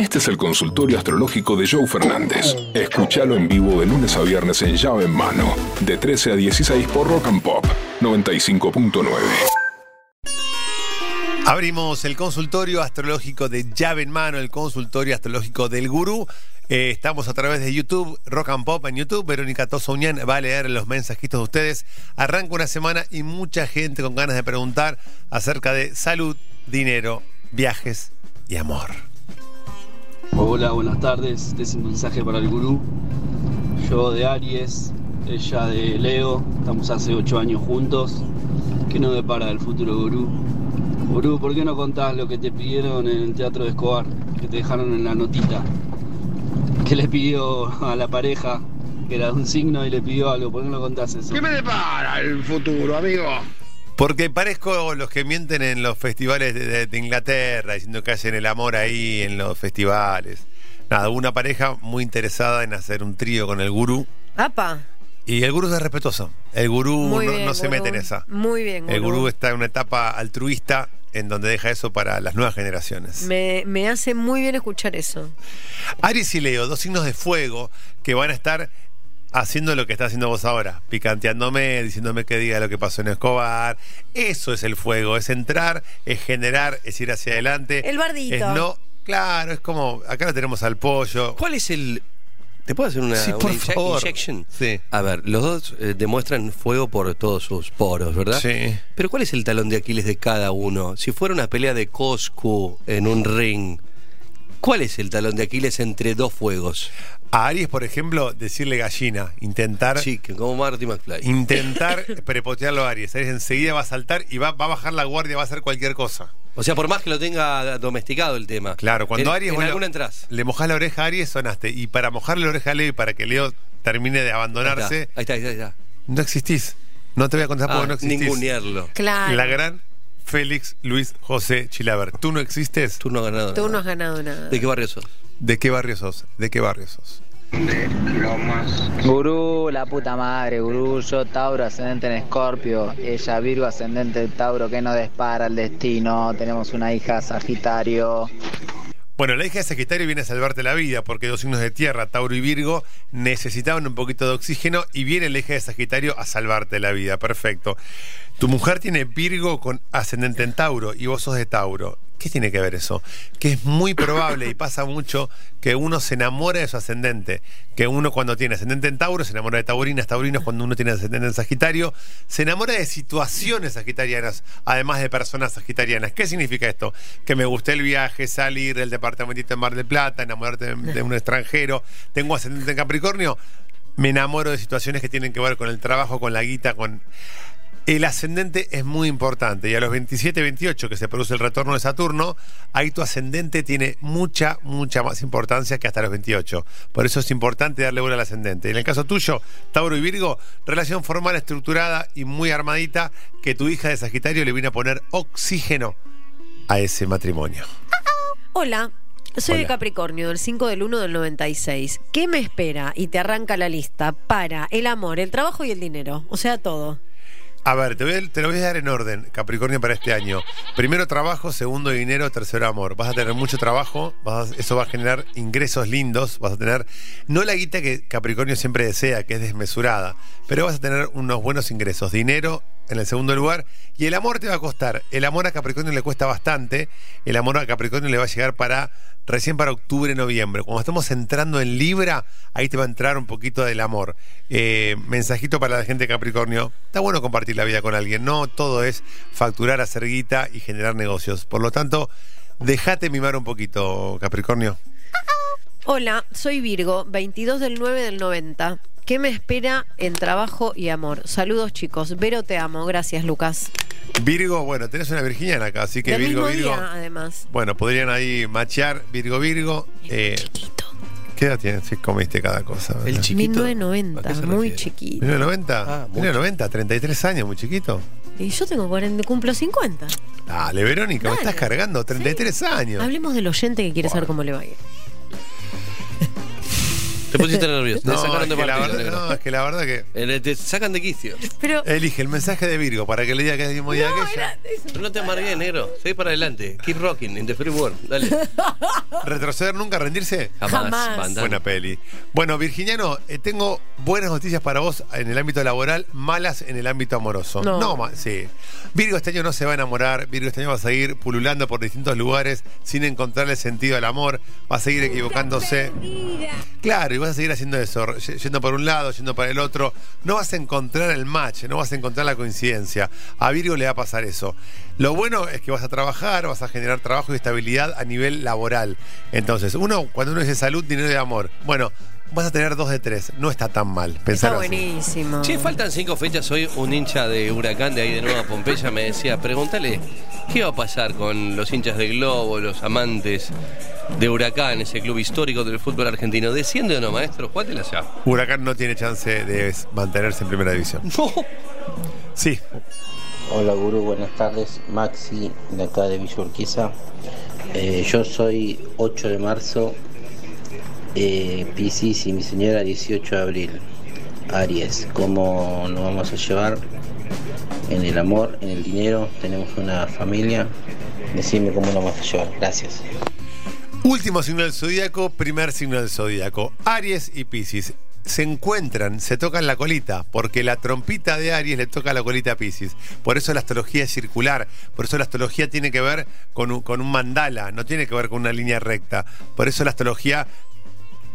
Este es el consultorio astrológico de Joe Fernández. Escúchalo en vivo de lunes a viernes en llave en mano, de 13 a 16 por Rock and Pop 95.9. Abrimos el consultorio astrológico de llave en mano, el consultorio astrológico del gurú. Eh, estamos a través de YouTube, Rock and Pop en YouTube. Verónica Tosounian va a leer los mensajitos de ustedes. Arranca una semana y mucha gente con ganas de preguntar acerca de salud, dinero, viajes y amor. Hola, buenas tardes. Este es un mensaje para el gurú. Yo de Aries, ella de Leo. Estamos hace ocho años juntos. ¿Qué nos depara el futuro gurú? Gurú, ¿por qué no contás lo que te pidieron en el Teatro de Escobar? Que te dejaron en la notita. Que le pidió a la pareja, que era un signo y le pidió algo. ¿Por qué no contás eso? ¿Qué me depara el futuro, amigo? Porque parezco los que mienten en los festivales de, de- de Inglaterra, diciendo que hacen el amor ahí en los festivales. Nada, una pareja muy interesada en hacer un trío con el gurú. ¡Apa! Y el gurú es respetuoso. El gurú Muy no, bien, no se mete en esa. Muy bien, El gurú. gurú está en una etapa altruista en donde deja eso para las nuevas generaciones. Me, me hace muy bien escuchar eso. Aries y Leo, dos signos de fuego que van a estar haciendo lo que está haciendo vos ahora, picanteándome, diciéndome que diga lo que pasó en Escobar. Eso es el fuego, es entrar, es generar, es ir hacia adelante. El bardito. Es no, claro, es como, acá lo tenemos al pollo. ¿Cuál es el. ¿Te puedo hacer una, Sí, una por inje- favor. injection? Sí. A ver, los dos eh, demuestran fuego por todos sus poros, ¿verdad? Sí. Pero ¿cuál es el talón de Aquiles de cada uno? Si fuera una pelea de Coscu en un ring, ¿cuál es el talón de Aquiles entre dos fuegos? A Aries, por ejemplo, decirle gallina, intentar Sí, que como Marty McFly. intentar prepotearlo a Aries. Aries enseguida va a saltar y va, va a bajar la guardia, va a hacer cualquier cosa. O sea, por más que lo tenga domesticado el tema. Claro, cuando en, Aries En alguna entras. le mojás la oreja a Aries, sonaste. Y para mojarle la oreja a Leo y para que Leo termine de abandonarse, Ahí está, ahí está, ahí está. no existís. No te voy a contar Ah, porque no existís. ningunearlo. Claro. La gran Félix Luis José Chilaver. ¿Tú no existes? Tú no has ganado. Tú no has ganado nada. ¿De qué barrio sos? ¿De qué barrio sos? ¿De qué barrio sos? De Lomas. Gurú, la puta madre, gurú, yo Tauro ascendente en Escorpio, ella Virgo ascendente en Tauro que no dispara el destino, tenemos una hija Sagitario. Bueno, la hija de Sagitario viene a salvarte la vida porque dos signos de tierra, Tauro y Virgo, necesitaban un poquito de oxígeno y viene la hija de Sagitario a salvarte la vida. Perfecto. Tu mujer tiene Virgo con ascendente en Tauro y vos sos de Tauro. ¿Qué tiene que ver eso? Que es muy probable y pasa mucho que uno se enamora de su ascendente. Que uno cuando tiene ascendente en Tauro se enamora de taurinas, taurinos cuando uno tiene ascendente en Sagitario, se enamora de situaciones sagitarianas, además de personas sagitarianas. ¿Qué significa esto? Que me gusté el viaje, salir, el departamentito en Mar del Plata, enamorarte de un extranjero. Tengo ascendente en Capricornio, me enamoro de situaciones que tienen que ver con el trabajo, con la guita, con... El ascendente es muy importante y a los 27, 28 que se produce el retorno de Saturno, ahí tu ascendente tiene mucha, mucha más importancia que hasta los 28. Por eso es importante darle bola al ascendente. En el caso tuyo, Tauro y Virgo, relación formal estructurada y muy armadita que tu hija de Sagitario le viene a poner oxígeno a ese matrimonio. Hola. Soy de Hola. Capricornio, del 5 del 1 del 96. ¿Qué me espera? Y te arranca la lista para el amor, el trabajo y el dinero. O sea, todo. A ver, te, lo voy a dar en orden, Capricornio, para este año. Primero trabajo, segundo dinero, tercero amor. Vas a tener mucho trabajo, eso va a generar ingresos lindos, vas a tener, no la guita que Capricornio siempre desea, que es desmesurada, pero vas a tener unos buenos ingresos. Dinero en el segundo lugar y el amor te va a costar. El amor a Capricornio le cuesta bastante, el amor a Capricornio le va a llegar para recién para octubre, noviembre. Cuando estamos entrando en Libra, ahí te va a entrar un poquito del amor. Eh, mensajito para la gente de Capricornio. Está bueno compartir la vida con alguien. No todo es facturar, hacer guita y generar negocios. Por lo tanto, déjate mimar un poquito, Capricornio. Hola, soy Virgo, 22 del 9 del 90. ¿Qué me espera en trabajo y amor? Saludos, chicos. Vero, te amo. Gracias, Lucas. Virgo, bueno, tenés una virginiana acá, así que Del Virgo, mismo Virgo. día, además. Bueno, podrían ahí machear Virgo, Virgo. Eh, Chiquito. ¿Qué edad tienes? Si comiste cada cosa. ¿verdad? El chiquito. ¿A qué 1990, se muy chiquito. ¿1990? Ah, mucho. 1990, 33 años, muy chiquito. Y yo tengo 40, cumplo 50. Dale, Verónica, me estás cargando, 33 años. Hablemos del oyente que quiere saber cómo le va a ir. Te pusiste nervioso. Te No, sacaron es de que la partido, verdad, no, es que la verdad que. Eh, Te sacan de quicio. Pero. Elige el mensaje de Virgo para que le diga que es el mismo día No, que ella. era- no te amargues, negro. Seguí para adelante. Keep rocking in the free world. Dale. ¿Retroceder nunca, rendirse? Jamás. Jamás. Buena peli. Bueno, Virginiano, eh, tengo buenas noticias para vos en el ámbito laboral, malas en el ámbito amoroso. No. ma- sí. Virgo este año no se va a enamorar, Virgo este año va a seguir pululando por distintos lugares sin encontrarle sentido al amor, va a seguir equivocándose. Claro, y vas a seguir haciendo eso, yendo por un lado, yendo para el otro. No vas a encontrar el match, no vas a encontrar la coincidencia. A Virgo le va a pasar eso. Lo bueno es que vas a trabajar, vas a generar trabajo y estabilidad a nivel laboral. Entonces, uno, cuando uno dice salud, dinero y amor, bueno, vas a tener dos de tres. No está tan mal. Está Pensar así. buenísimo. Che, faltan cinco fechas. Hoy un hincha de Huracán de ahí de Nueva Pompeya me decía, pregúntale, ¿qué va a pasar con los hinchas de Globo, los amantes de Huracán, ese club histórico del fútbol argentino? ¿Desciende o no, maestro? Jugátela ya. Huracán no tiene chance de mantenerse en primera división. No. Sí, Hola Guru, buenas tardes. Maxi, de acá de Villa Urquiza. Eh, yo soy 8 de marzo, eh, Piscis y mi señora 18 de abril. Aries, ¿cómo nos vamos a llevar en el amor, en el dinero? Tenemos una familia. Decime cómo nos vamos a llevar. Gracias. Último signo del zodíaco, primer signo del zodíaco. Aries y Piscis se encuentran, se tocan la colita, porque la trompita de Aries le toca la colita a Piscis. Por eso la astrología es circular, por eso la astrología tiene que ver con un, con un mandala, no tiene que ver con una línea recta. Por eso la astrología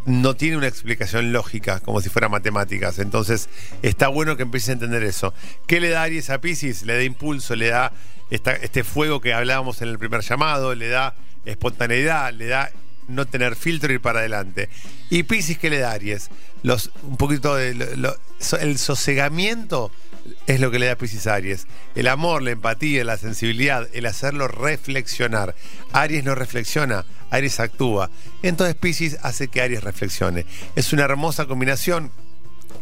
no tiene una explicación lógica, como si fuera matemáticas. Entonces, está bueno que empieces a entender eso. ¿Qué le da Aries a Piscis? Le da impulso, le da este fuego que hablábamos en el primer llamado, le da espontaneidad, le da no tener filtro y ir para adelante. ¿Y Piscis qué le da Aries? Los, un poquito de... el sosegamiento es lo que le da Piscis a Aries. El amor, la empatía, la sensibilidad, el hacerlo reflexionar. Aries no reflexiona, Aries actúa. Entonces Piscis hace que Aries reflexione. Es una hermosa combinación.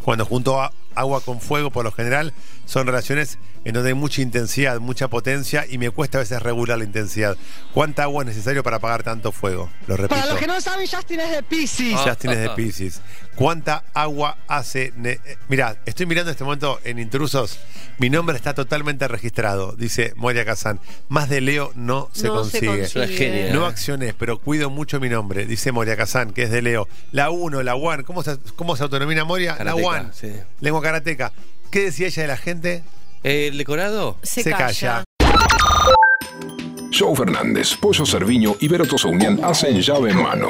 Cuando junto a agua con fuego, por lo general, son relaciones en donde hay mucha intensidad, mucha potencia y me cuesta a veces regular la intensidad. ¿Cuánta agua es necesario para apagar tanto fuego? Lo repito. Para los que no saben, Justin es de Pisces. Justin es de Pisces. ¿Cuánta agua hace? eh, Mirá, estoy mirando en este momento en Intrusos. Mi nombre está totalmente registrado, dice Moria Kazan. Más de Leo no se No se consigue. Es una genia. No acciones, pero cuido mucho mi nombre, dice Moria Kazan, que es de Leo. La 1, la One, ¿cómo se, cómo se autonomina Moria? La One. sí. Lengua karateca. ¿Qué decía ella de la gente? Eh, ¿El decorado? Se, Se calla. calla. Joe Fernández, Pollo Cerviño y Vero Tosaunian hacen llave en mano.